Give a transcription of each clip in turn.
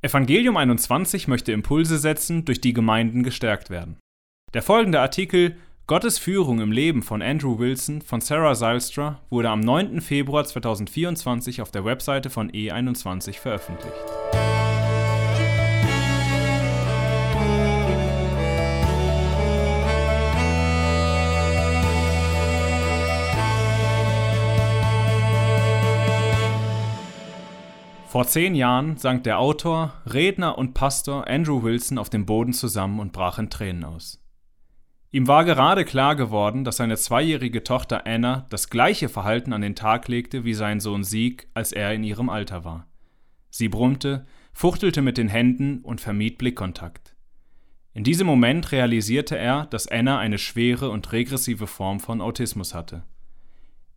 Evangelium 21 möchte Impulse setzen, durch die Gemeinden gestärkt werden. Der folgende Artikel Gottes Führung im Leben von Andrew Wilson von Sarah Zylstra wurde am 9. Februar 2024 auf der Webseite von E21 veröffentlicht. Vor zehn Jahren sank der Autor, Redner und Pastor Andrew Wilson auf dem Boden zusammen und brach in Tränen aus. Ihm war gerade klar geworden, dass seine zweijährige Tochter Anna das gleiche Verhalten an den Tag legte wie sein Sohn Sieg, als er in ihrem Alter war. Sie brummte, fuchtelte mit den Händen und vermied Blickkontakt. In diesem Moment realisierte er, dass Anna eine schwere und regressive Form von Autismus hatte.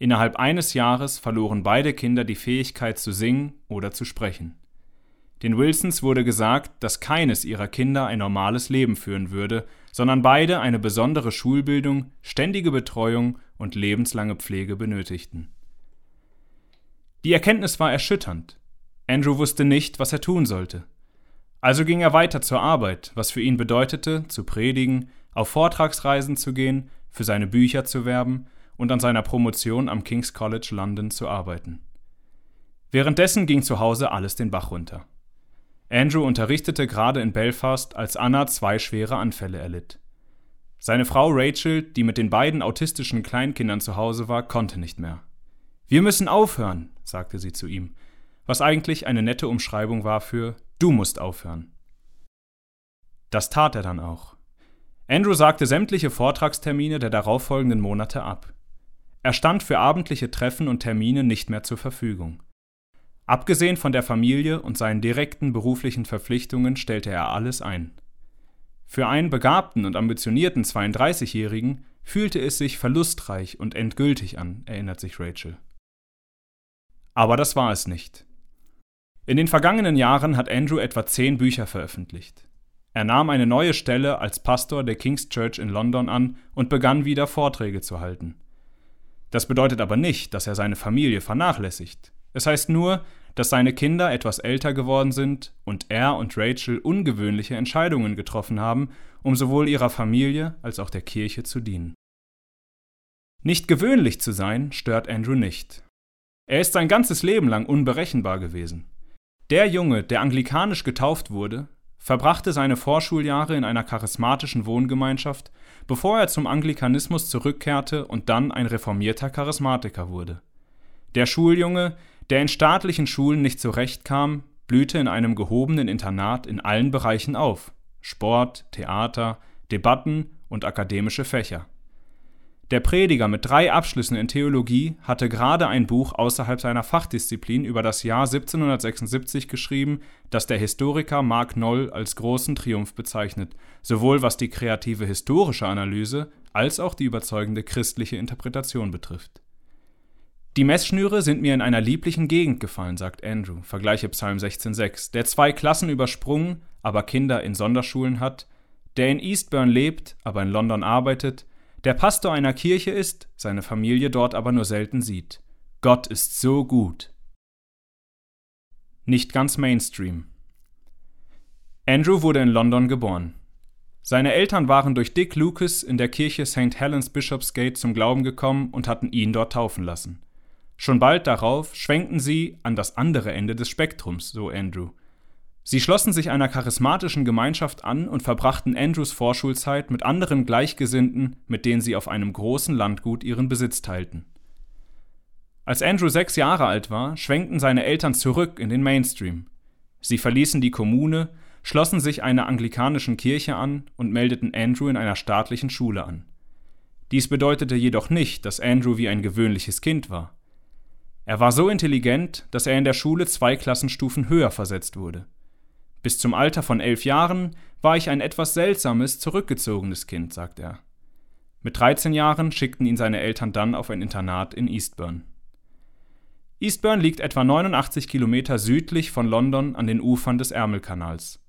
Innerhalb eines Jahres verloren beide Kinder die Fähigkeit zu singen oder zu sprechen. Den Wilsons wurde gesagt, dass keines ihrer Kinder ein normales Leben führen würde, sondern beide eine besondere Schulbildung, ständige Betreuung und lebenslange Pflege benötigten. Die Erkenntnis war erschütternd. Andrew wusste nicht, was er tun sollte. Also ging er weiter zur Arbeit, was für ihn bedeutete, zu predigen, auf Vortragsreisen zu gehen, für seine Bücher zu werben und an seiner Promotion am King's College London zu arbeiten. Währenddessen ging zu Hause alles den Bach runter. Andrew unterrichtete gerade in Belfast, als Anna zwei schwere Anfälle erlitt. Seine Frau Rachel, die mit den beiden autistischen Kleinkindern zu Hause war, konnte nicht mehr. Wir müssen aufhören, sagte sie zu ihm, was eigentlich eine nette Umschreibung war für Du musst aufhören. Das tat er dann auch. Andrew sagte sämtliche Vortragstermine der darauffolgenden Monate ab. Er stand für abendliche Treffen und Termine nicht mehr zur Verfügung. Abgesehen von der Familie und seinen direkten beruflichen Verpflichtungen stellte er alles ein. Für einen begabten und ambitionierten 32-Jährigen fühlte es sich verlustreich und endgültig an, erinnert sich Rachel. Aber das war es nicht. In den vergangenen Jahren hat Andrew etwa zehn Bücher veröffentlicht. Er nahm eine neue Stelle als Pastor der King's Church in London an und begann wieder Vorträge zu halten. Das bedeutet aber nicht, dass er seine Familie vernachlässigt. Es heißt nur, dass seine Kinder etwas älter geworden sind und er und Rachel ungewöhnliche Entscheidungen getroffen haben, um sowohl ihrer Familie als auch der Kirche zu dienen. Nicht gewöhnlich zu sein stört Andrew nicht. Er ist sein ganzes Leben lang unberechenbar gewesen. Der Junge, der anglikanisch getauft wurde, verbrachte seine Vorschuljahre in einer charismatischen Wohngemeinschaft, bevor er zum Anglikanismus zurückkehrte und dann ein reformierter Charismatiker wurde. Der Schuljunge, der in staatlichen Schulen nicht zurechtkam, blühte in einem gehobenen Internat in allen Bereichen auf Sport, Theater, Debatten und akademische Fächer. Der Prediger mit drei Abschlüssen in Theologie hatte gerade ein Buch außerhalb seiner Fachdisziplin über das Jahr 1776 geschrieben, das der Historiker Mark Noll als großen Triumph bezeichnet, sowohl was die kreative historische Analyse als auch die überzeugende christliche Interpretation betrifft. Die Messschnüre sind mir in einer lieblichen Gegend gefallen, sagt Andrew, vergleiche Psalm 16,6, der zwei Klassen übersprungen, aber Kinder in Sonderschulen hat, der in Eastbourne lebt, aber in London arbeitet, der Pastor einer Kirche ist, seine Familie dort aber nur selten sieht. Gott ist so gut. Nicht ganz Mainstream. Andrew wurde in London geboren. Seine Eltern waren durch Dick Lucas in der Kirche St. Helens Bishopsgate zum Glauben gekommen und hatten ihn dort taufen lassen. Schon bald darauf schwenkten sie an das andere Ende des Spektrums, so Andrew. Sie schlossen sich einer charismatischen Gemeinschaft an und verbrachten Andrews Vorschulzeit mit anderen Gleichgesinnten, mit denen sie auf einem großen Landgut ihren Besitz teilten. Als Andrew sechs Jahre alt war, schwenkten seine Eltern zurück in den Mainstream. Sie verließen die Kommune, schlossen sich einer anglikanischen Kirche an und meldeten Andrew in einer staatlichen Schule an. Dies bedeutete jedoch nicht, dass Andrew wie ein gewöhnliches Kind war. Er war so intelligent, dass er in der Schule zwei Klassenstufen höher versetzt wurde. Bis zum Alter von elf Jahren war ich ein etwas seltsames, zurückgezogenes Kind, sagt er. Mit 13 Jahren schickten ihn seine Eltern dann auf ein Internat in Eastbourne. Eastbourne liegt etwa 89 Kilometer südlich von London an den Ufern des Ärmelkanals.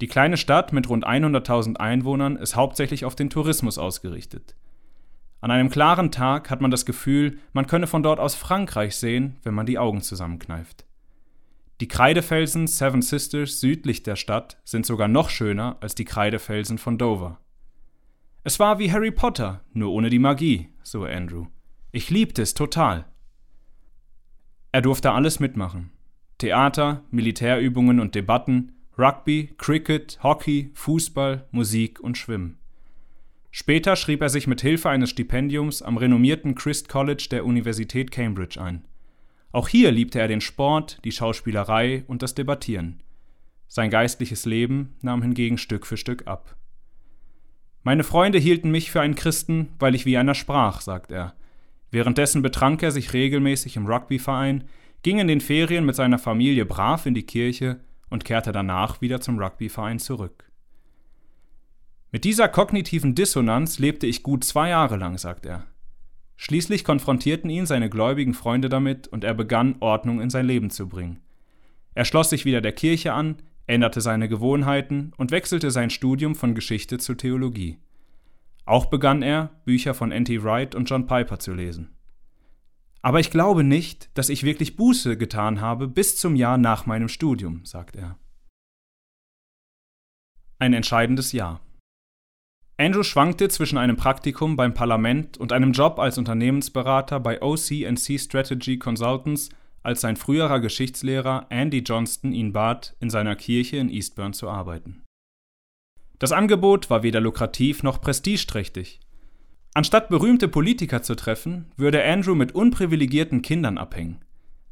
Die kleine Stadt mit rund 100.000 Einwohnern ist hauptsächlich auf den Tourismus ausgerichtet. An einem klaren Tag hat man das Gefühl, man könne von dort aus Frankreich sehen, wenn man die Augen zusammenkneift. Die Kreidefelsen Seven Sisters südlich der Stadt sind sogar noch schöner als die Kreidefelsen von Dover. Es war wie Harry Potter, nur ohne die Magie, so Andrew. Ich liebte es total. Er durfte alles mitmachen. Theater, Militärübungen und Debatten, Rugby, Cricket, Hockey, Fußball, Musik und Schwimmen. Später schrieb er sich mit Hilfe eines Stipendiums am renommierten Christ College der Universität Cambridge ein. Auch hier liebte er den Sport, die Schauspielerei und das Debattieren. Sein geistliches Leben nahm hingegen Stück für Stück ab. Meine Freunde hielten mich für einen Christen, weil ich wie einer sprach, sagt er. Währenddessen betrank er sich regelmäßig im Rugbyverein, ging in den Ferien mit seiner Familie brav in die Kirche und kehrte danach wieder zum Rugbyverein zurück. Mit dieser kognitiven Dissonanz lebte ich gut zwei Jahre lang, sagt er. Schließlich konfrontierten ihn seine gläubigen Freunde damit und er begann, Ordnung in sein Leben zu bringen. Er schloss sich wieder der Kirche an, änderte seine Gewohnheiten und wechselte sein Studium von Geschichte zu Theologie. Auch begann er, Bücher von N.T. Wright und John Piper zu lesen. Aber ich glaube nicht, dass ich wirklich Buße getan habe bis zum Jahr nach meinem Studium, sagt er. Ein entscheidendes Jahr. Andrew schwankte zwischen einem Praktikum beim Parlament und einem Job als Unternehmensberater bei OC&C Strategy Consultants, als sein früherer Geschichtslehrer Andy Johnston ihn bat, in seiner Kirche in Eastbourne zu arbeiten. Das Angebot war weder lukrativ noch prestigeträchtig. Anstatt berühmte Politiker zu treffen, würde Andrew mit unprivilegierten Kindern abhängen.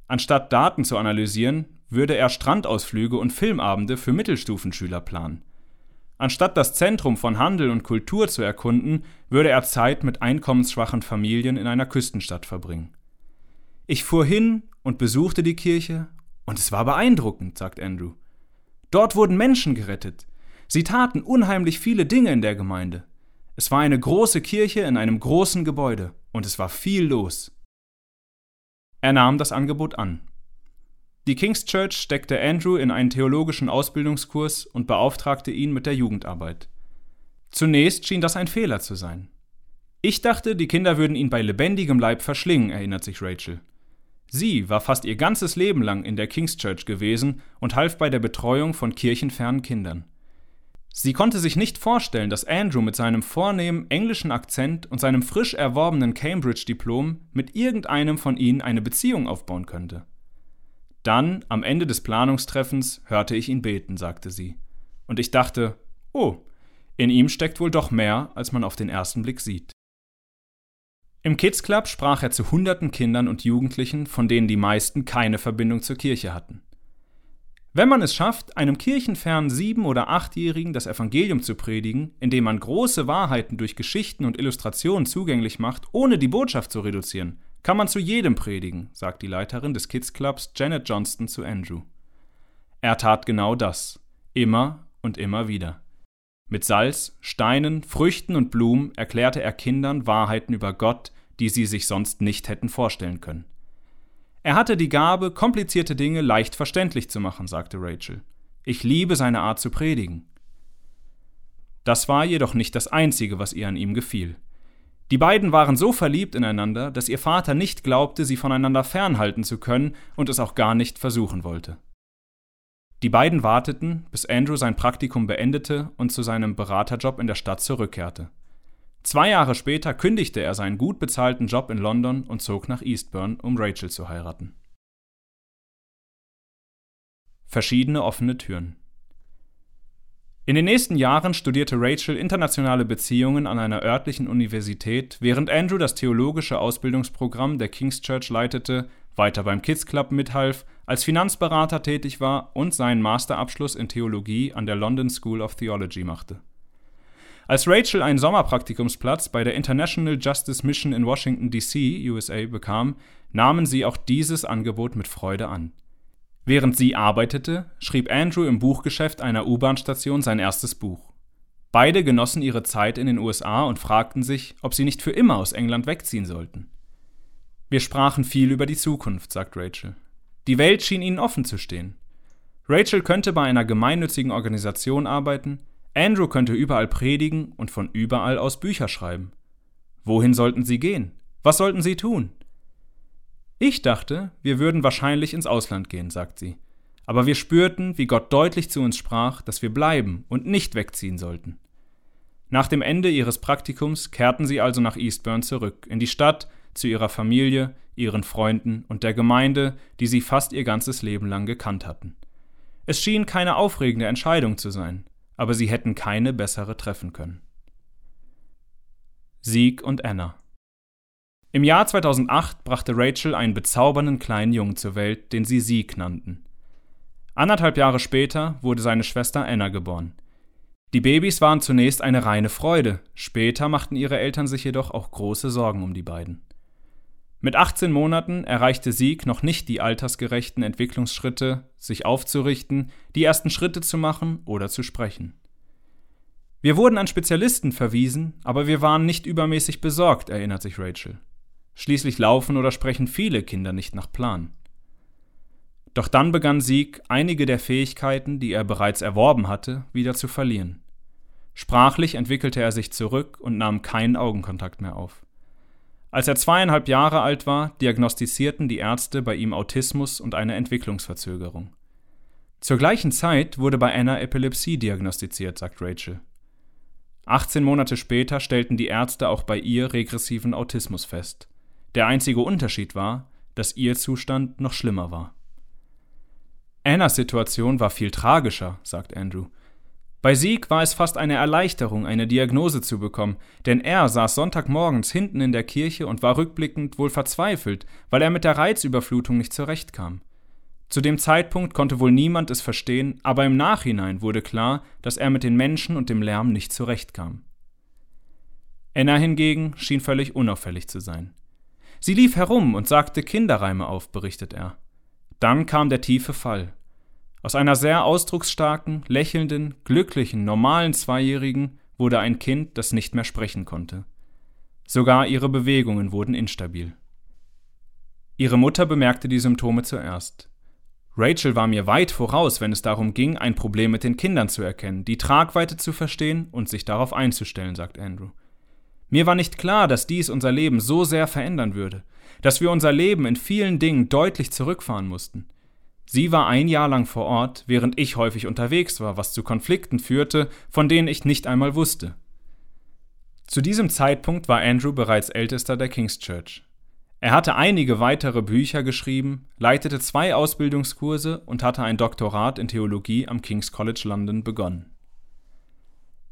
Anstatt Daten zu analysieren, würde er Strandausflüge und Filmabende für Mittelstufenschüler planen. Anstatt das Zentrum von Handel und Kultur zu erkunden, würde er Zeit mit einkommensschwachen Familien in einer Küstenstadt verbringen. Ich fuhr hin und besuchte die Kirche, und es war beeindruckend, sagt Andrew. Dort wurden Menschen gerettet. Sie taten unheimlich viele Dinge in der Gemeinde. Es war eine große Kirche in einem großen Gebäude und es war viel los. Er nahm das Angebot an. Die King's Church steckte Andrew in einen theologischen Ausbildungskurs und beauftragte ihn mit der Jugendarbeit. Zunächst schien das ein Fehler zu sein. Ich dachte, die Kinder würden ihn bei lebendigem Leib verschlingen, erinnert sich Rachel. Sie war fast ihr ganzes Leben lang in der King's Church gewesen und half bei der Betreuung von kirchenfernen Kindern. Sie konnte sich nicht vorstellen, dass Andrew mit seinem vornehmen englischen Akzent und seinem frisch erworbenen Cambridge-Diplom mit irgendeinem von ihnen eine Beziehung aufbauen könnte. Dann, am Ende des Planungstreffens, hörte ich ihn beten, sagte sie. Und ich dachte, oh, in ihm steckt wohl doch mehr, als man auf den ersten Blick sieht. Im Kids Club sprach er zu hunderten Kindern und Jugendlichen, von denen die meisten keine Verbindung zur Kirche hatten. Wenn man es schafft, einem kirchenfernen Sieben- oder Achtjährigen das Evangelium zu predigen, indem man große Wahrheiten durch Geschichten und Illustrationen zugänglich macht, ohne die Botschaft zu reduzieren, kann man zu jedem predigen, sagt die Leiterin des Kids Clubs Janet Johnston zu Andrew. Er tat genau das, immer und immer wieder. Mit Salz, Steinen, Früchten und Blumen erklärte er Kindern Wahrheiten über Gott, die sie sich sonst nicht hätten vorstellen können. Er hatte die Gabe, komplizierte Dinge leicht verständlich zu machen, sagte Rachel. Ich liebe seine Art zu predigen. Das war jedoch nicht das Einzige, was ihr an ihm gefiel. Die beiden waren so verliebt ineinander, dass ihr Vater nicht glaubte, sie voneinander fernhalten zu können und es auch gar nicht versuchen wollte. Die beiden warteten, bis Andrew sein Praktikum beendete und zu seinem Beraterjob in der Stadt zurückkehrte. Zwei Jahre später kündigte er seinen gut bezahlten Job in London und zog nach Eastbourne, um Rachel zu heiraten. Verschiedene offene Türen. In den nächsten Jahren studierte Rachel internationale Beziehungen an einer örtlichen Universität, während Andrew das theologische Ausbildungsprogramm der King's Church leitete, weiter beim Kids Club mithalf, als Finanzberater tätig war und seinen Masterabschluss in Theologie an der London School of Theology machte. Als Rachel einen Sommerpraktikumsplatz bei der International Justice Mission in Washington, D.C., USA, bekam, nahmen sie auch dieses Angebot mit Freude an. Während sie arbeitete, schrieb Andrew im Buchgeschäft einer U-Bahn-Station sein erstes Buch. Beide genossen ihre Zeit in den USA und fragten sich, ob sie nicht für immer aus England wegziehen sollten. Wir sprachen viel über die Zukunft, sagt Rachel. Die Welt schien ihnen offen zu stehen. Rachel könnte bei einer gemeinnützigen Organisation arbeiten, Andrew könnte überall predigen und von überall aus Bücher schreiben. Wohin sollten sie gehen? Was sollten sie tun? Ich dachte, wir würden wahrscheinlich ins Ausland gehen, sagt sie. aber wir spürten, wie Gott deutlich zu uns sprach, dass wir bleiben und nicht wegziehen sollten. Nach dem Ende ihres Praktikums kehrten sie also nach Eastburn zurück, in die Stadt, zu ihrer Familie, ihren Freunden und der Gemeinde, die sie fast ihr ganzes Leben lang gekannt hatten. Es schien keine aufregende Entscheidung zu sein, aber sie hätten keine bessere treffen können. Sieg und Anna Im Jahr 2008 brachte Rachel einen bezaubernden kleinen Jungen zur Welt, den sie Sieg nannten. Anderthalb Jahre später wurde seine Schwester Anna geboren. Die Babys waren zunächst eine reine Freude, später machten ihre Eltern sich jedoch auch große Sorgen um die beiden. Mit 18 Monaten erreichte Sieg noch nicht die altersgerechten Entwicklungsschritte, sich aufzurichten, die ersten Schritte zu machen oder zu sprechen. Wir wurden an Spezialisten verwiesen, aber wir waren nicht übermäßig besorgt, erinnert sich Rachel. Schließlich laufen oder sprechen viele Kinder nicht nach Plan. Doch dann begann Sieg, einige der Fähigkeiten, die er bereits erworben hatte, wieder zu verlieren. Sprachlich entwickelte er sich zurück und nahm keinen Augenkontakt mehr auf. Als er zweieinhalb Jahre alt war, diagnostizierten die Ärzte bei ihm Autismus und eine Entwicklungsverzögerung. Zur gleichen Zeit wurde bei Anna Epilepsie diagnostiziert, sagt Rachel. 18 Monate später stellten die Ärzte auch bei ihr regressiven Autismus fest. Der einzige Unterschied war, dass ihr Zustand noch schlimmer war. Annas Situation war viel tragischer, sagt Andrew. Bei Sieg war es fast eine Erleichterung, eine Diagnose zu bekommen, denn er saß Sonntagmorgens hinten in der Kirche und war rückblickend wohl verzweifelt, weil er mit der Reizüberflutung nicht zurechtkam. Zu dem Zeitpunkt konnte wohl niemand es verstehen, aber im Nachhinein wurde klar, dass er mit den Menschen und dem Lärm nicht zurechtkam. Anna hingegen schien völlig unauffällig zu sein. Sie lief herum und sagte Kinderreime auf, berichtet er. Dann kam der tiefe Fall. Aus einer sehr ausdrucksstarken, lächelnden, glücklichen, normalen Zweijährigen wurde ein Kind, das nicht mehr sprechen konnte. Sogar ihre Bewegungen wurden instabil. Ihre Mutter bemerkte die Symptome zuerst. Rachel war mir weit voraus, wenn es darum ging, ein Problem mit den Kindern zu erkennen, die Tragweite zu verstehen und sich darauf einzustellen, sagt Andrew. Mir war nicht klar, dass dies unser Leben so sehr verändern würde, dass wir unser Leben in vielen Dingen deutlich zurückfahren mussten. Sie war ein Jahr lang vor Ort, während ich häufig unterwegs war, was zu Konflikten führte, von denen ich nicht einmal wusste. Zu diesem Zeitpunkt war Andrew bereits ältester der King's Church. Er hatte einige weitere Bücher geschrieben, leitete zwei Ausbildungskurse und hatte ein Doktorat in Theologie am King's College London begonnen.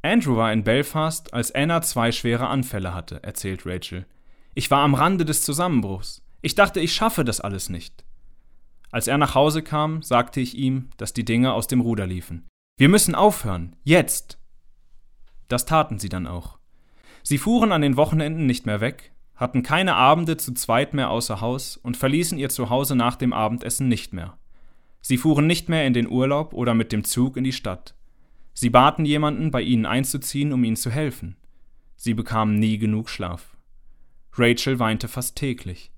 Andrew war in Belfast, als Anna zwei schwere Anfälle hatte, erzählt Rachel. Ich war am Rande des Zusammenbruchs. Ich dachte, ich schaffe das alles nicht. Als er nach Hause kam, sagte ich ihm, dass die Dinge aus dem Ruder liefen. Wir müssen aufhören, jetzt. Das taten sie dann auch. Sie fuhren an den Wochenenden nicht mehr weg, hatten keine Abende zu zweit mehr außer Haus und verließen ihr Zuhause nach dem Abendessen nicht mehr. Sie fuhren nicht mehr in den Urlaub oder mit dem Zug in die Stadt. Sie baten jemanden, bei ihnen einzuziehen, um ihnen zu helfen. Sie bekamen nie genug Schlaf. Rachel weinte fast täglich.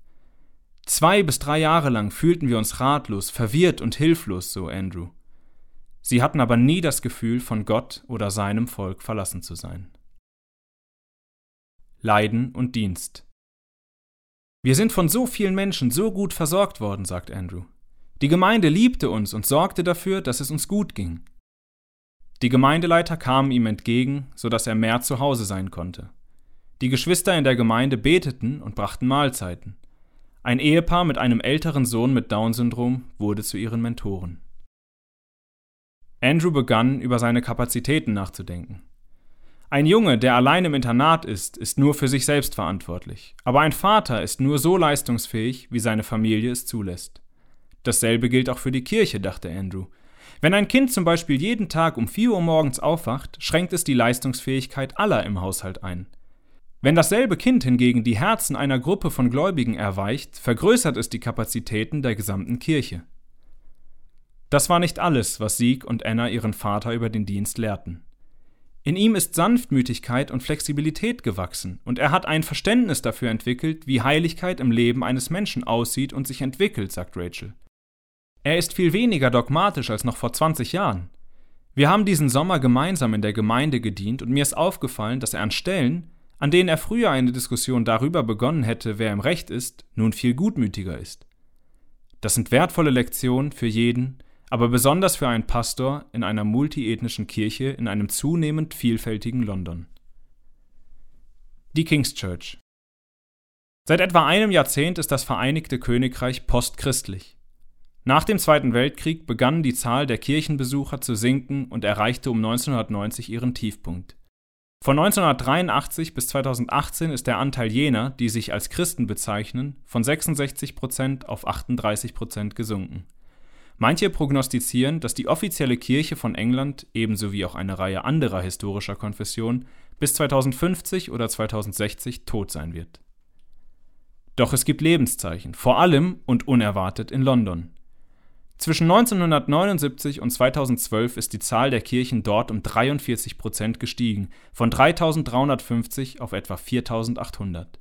Zwei bis drei Jahre lang fühlten wir uns ratlos, verwirrt und hilflos, so Andrew. Sie hatten aber nie das Gefühl, von Gott oder seinem Volk verlassen zu sein. Leiden und Dienst Wir sind von so vielen Menschen so gut versorgt worden, sagt Andrew. Die Gemeinde liebte uns und sorgte dafür, dass es uns gut ging. Die Gemeindeleiter kamen ihm entgegen, so dass er mehr zu Hause sein konnte. Die Geschwister in der Gemeinde beteten und brachten Mahlzeiten. Ein Ehepaar mit einem älteren Sohn mit Down-Syndrom wurde zu ihren Mentoren. Andrew begann, über seine Kapazitäten nachzudenken. Ein Junge, der allein im Internat ist, ist nur für sich selbst verantwortlich, aber ein Vater ist nur so leistungsfähig, wie seine Familie es zulässt. Dasselbe gilt auch für die Kirche, dachte Andrew. Wenn ein Kind zum Beispiel jeden Tag um 4 Uhr morgens aufwacht, schränkt es die Leistungsfähigkeit aller im Haushalt ein. Wenn dasselbe Kind hingegen die Herzen einer Gruppe von Gläubigen erweicht, vergrößert es die Kapazitäten der gesamten Kirche. Das war nicht alles, was Sieg und Anna ihren Vater über den Dienst lehrten. In ihm ist Sanftmütigkeit und Flexibilität gewachsen, und er hat ein Verständnis dafür entwickelt, wie Heiligkeit im Leben eines Menschen aussieht und sich entwickelt, sagt Rachel. Er ist viel weniger dogmatisch als noch vor 20 Jahren. Wir haben diesen Sommer gemeinsam in der Gemeinde gedient und mir ist aufgefallen, dass er an Stellen, an denen er früher eine Diskussion darüber begonnen hätte, wer im Recht ist, nun viel gutmütiger ist. Das sind wertvolle Lektionen für jeden, aber besonders für einen Pastor in einer multiethnischen Kirche in einem zunehmend vielfältigen London. Die King's Church Seit etwa einem Jahrzehnt ist das Vereinigte Königreich postchristlich. Nach dem Zweiten Weltkrieg begann die Zahl der Kirchenbesucher zu sinken und erreichte um 1990 ihren Tiefpunkt. Von 1983 bis 2018 ist der Anteil jener, die sich als Christen bezeichnen, von 66 Prozent auf 38 Prozent gesunken. Manche prognostizieren, dass die offizielle Kirche von England ebenso wie auch eine Reihe anderer historischer Konfessionen bis 2050 oder 2060 tot sein wird. Doch es gibt Lebenszeichen, vor allem und unerwartet in London. Zwischen 1979 und 2012 ist die Zahl der Kirchen dort um 43 Prozent gestiegen, von 3350 auf etwa 4800.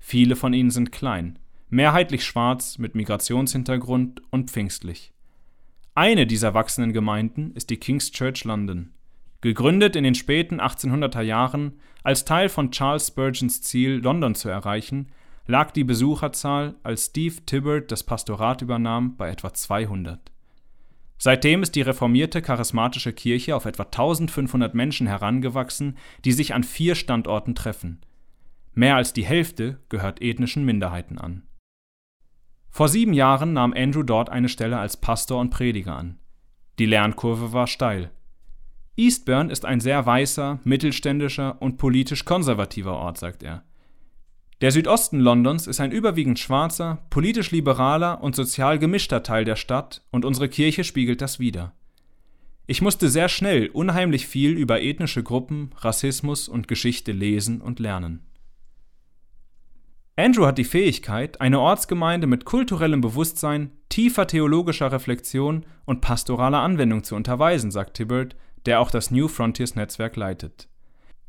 Viele von ihnen sind klein, mehrheitlich schwarz mit Migrationshintergrund und pfingstlich. Eine dieser wachsenden Gemeinden ist die King's Church London. Gegründet in den späten 1800er Jahren als Teil von Charles Spurgeons Ziel, London zu erreichen, lag die Besucherzahl, als Steve Tibbert das Pastorat übernahm, bei etwa 200. Seitdem ist die reformierte charismatische Kirche auf etwa 1500 Menschen herangewachsen, die sich an vier Standorten treffen. Mehr als die Hälfte gehört ethnischen Minderheiten an. Vor sieben Jahren nahm Andrew dort eine Stelle als Pastor und Prediger an. Die Lernkurve war steil. Eastburn ist ein sehr weißer, mittelständischer und politisch konservativer Ort, sagt er. Der Südosten Londons ist ein überwiegend schwarzer, politisch liberaler und sozial gemischter Teil der Stadt und unsere Kirche spiegelt das wider. Ich musste sehr schnell unheimlich viel über ethnische Gruppen, Rassismus und Geschichte lesen und lernen. Andrew hat die Fähigkeit, eine Ortsgemeinde mit kulturellem Bewusstsein, tiefer theologischer Reflexion und pastoraler Anwendung zu unterweisen, sagt Tibbert, der auch das New Frontiers Netzwerk leitet.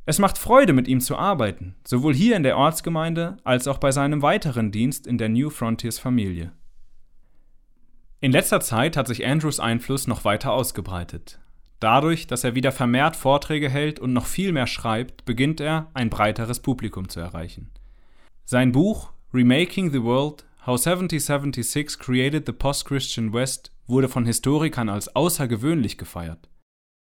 Es macht Freude, mit ihm zu arbeiten, sowohl hier in der Ortsgemeinde als auch bei seinem weiteren Dienst in der New Frontiers Familie. In letzter Zeit hat sich Andrews Einfluss noch weiter ausgebreitet. Dadurch, dass er wieder vermehrt Vorträge hält und noch viel mehr schreibt, beginnt er, ein breiteres Publikum zu erreichen. Sein Buch Remaking the World How 7076 Created the Post-Christian West wurde von Historikern als außergewöhnlich gefeiert.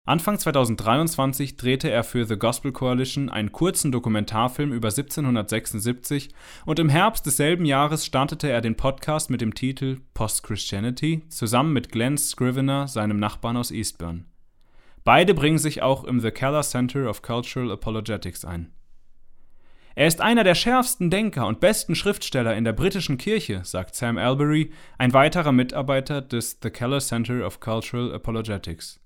Anfang 2023 drehte er für The Gospel Coalition einen kurzen Dokumentarfilm über 1776 und im Herbst desselben Jahres startete er den Podcast mit dem Titel Post Christianity zusammen mit Glenn Scrivener, seinem Nachbarn aus Eastbourne. Beide bringen sich auch im The Keller Center of Cultural Apologetics ein. Er ist einer der schärfsten Denker und besten Schriftsteller in der britischen Kirche, sagt Sam Albury, ein weiterer Mitarbeiter des The Keller Center of Cultural Apologetics.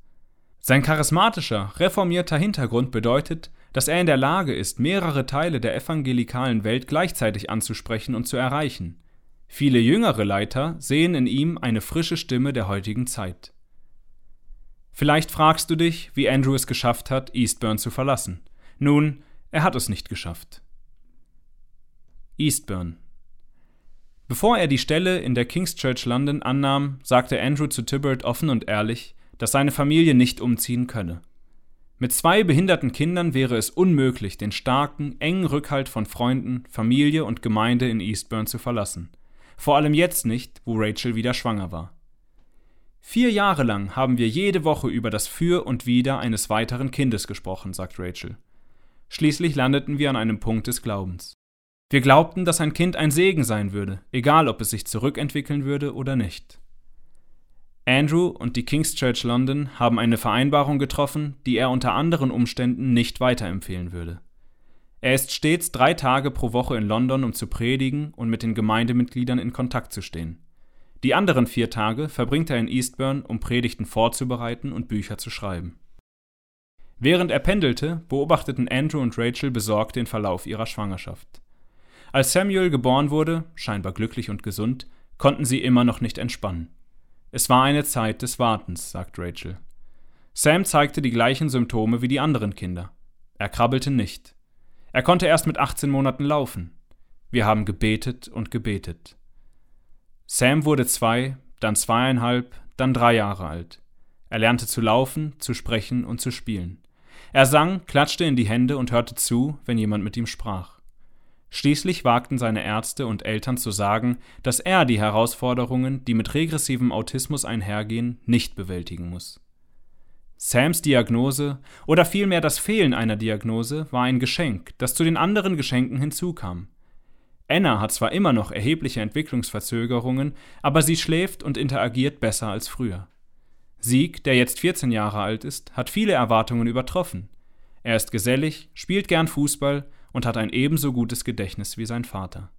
Sein charismatischer, reformierter Hintergrund bedeutet, dass er in der Lage ist, mehrere Teile der evangelikalen Welt gleichzeitig anzusprechen und zu erreichen. Viele jüngere Leiter sehen in ihm eine frische Stimme der heutigen Zeit. Vielleicht fragst du dich, wie Andrew es geschafft hat, Eastburn zu verlassen. Nun, er hat es nicht geschafft. Eastburn Bevor er die Stelle in der King's Church London annahm, sagte Andrew zu Tibbert offen und ehrlich, dass seine Familie nicht umziehen könne. Mit zwei behinderten Kindern wäre es unmöglich, den starken, engen Rückhalt von Freunden, Familie und Gemeinde in Eastbourne zu verlassen. Vor allem jetzt nicht, wo Rachel wieder schwanger war. Vier Jahre lang haben wir jede Woche über das Für und Wider eines weiteren Kindes gesprochen, sagt Rachel. Schließlich landeten wir an einem Punkt des Glaubens. Wir glaubten, dass ein Kind ein Segen sein würde, egal ob es sich zurückentwickeln würde oder nicht. Andrew und die King's Church London haben eine Vereinbarung getroffen, die er unter anderen Umständen nicht weiterempfehlen würde. Er ist stets drei Tage pro Woche in London, um zu predigen und mit den Gemeindemitgliedern in Kontakt zu stehen. Die anderen vier Tage verbringt er in Eastbourne, um Predigten vorzubereiten und Bücher zu schreiben. Während er pendelte, beobachteten Andrew und Rachel besorgt den Verlauf ihrer Schwangerschaft. Als Samuel geboren wurde, scheinbar glücklich und gesund, konnten sie immer noch nicht entspannen. Es war eine Zeit des Wartens, sagt Rachel. Sam zeigte die gleichen Symptome wie die anderen Kinder. Er krabbelte nicht. Er konnte erst mit 18 Monaten laufen. Wir haben gebetet und gebetet. Sam wurde zwei, dann zweieinhalb, dann drei Jahre alt. Er lernte zu laufen, zu sprechen und zu spielen. Er sang, klatschte in die Hände und hörte zu, wenn jemand mit ihm sprach. Schließlich wagten seine Ärzte und Eltern zu sagen, dass er die Herausforderungen, die mit regressivem Autismus einhergehen, nicht bewältigen muss. Sams Diagnose oder vielmehr das Fehlen einer Diagnose war ein Geschenk, das zu den anderen Geschenken hinzukam. Anna hat zwar immer noch erhebliche Entwicklungsverzögerungen, aber sie schläft und interagiert besser als früher. Sieg, der jetzt 14 Jahre alt ist, hat viele Erwartungen übertroffen. Er ist gesellig, spielt gern Fußball und hat ein ebenso gutes Gedächtnis wie sein Vater.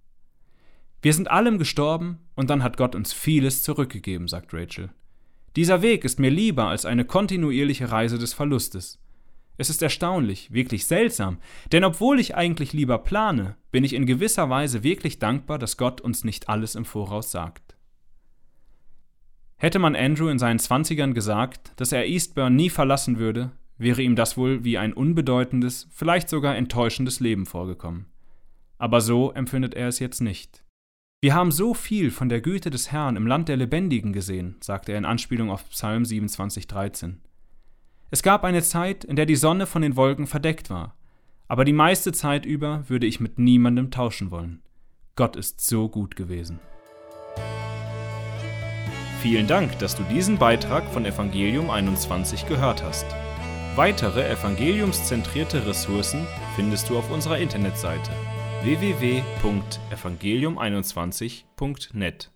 Wir sind allem gestorben und dann hat Gott uns vieles zurückgegeben, sagt Rachel. Dieser Weg ist mir lieber als eine kontinuierliche Reise des Verlustes. Es ist erstaunlich, wirklich seltsam, denn obwohl ich eigentlich lieber plane, bin ich in gewisser Weise wirklich dankbar, dass Gott uns nicht alles im Voraus sagt. Hätte man Andrew in seinen Zwanzigern gesagt, dass er Eastburn nie verlassen würde, wäre ihm das wohl wie ein unbedeutendes, vielleicht sogar enttäuschendes Leben vorgekommen. Aber so empfindet er es jetzt nicht. Wir haben so viel von der Güte des Herrn im Land der Lebendigen gesehen, sagte er in Anspielung auf Psalm 27,13. Es gab eine Zeit, in der die Sonne von den Wolken verdeckt war, aber die meiste Zeit über würde ich mit niemandem tauschen wollen. Gott ist so gut gewesen. Vielen Dank, dass du diesen Beitrag von Evangelium 21 gehört hast. Weitere evangeliumszentrierte Ressourcen findest du auf unserer Internetseite www.evangelium21.net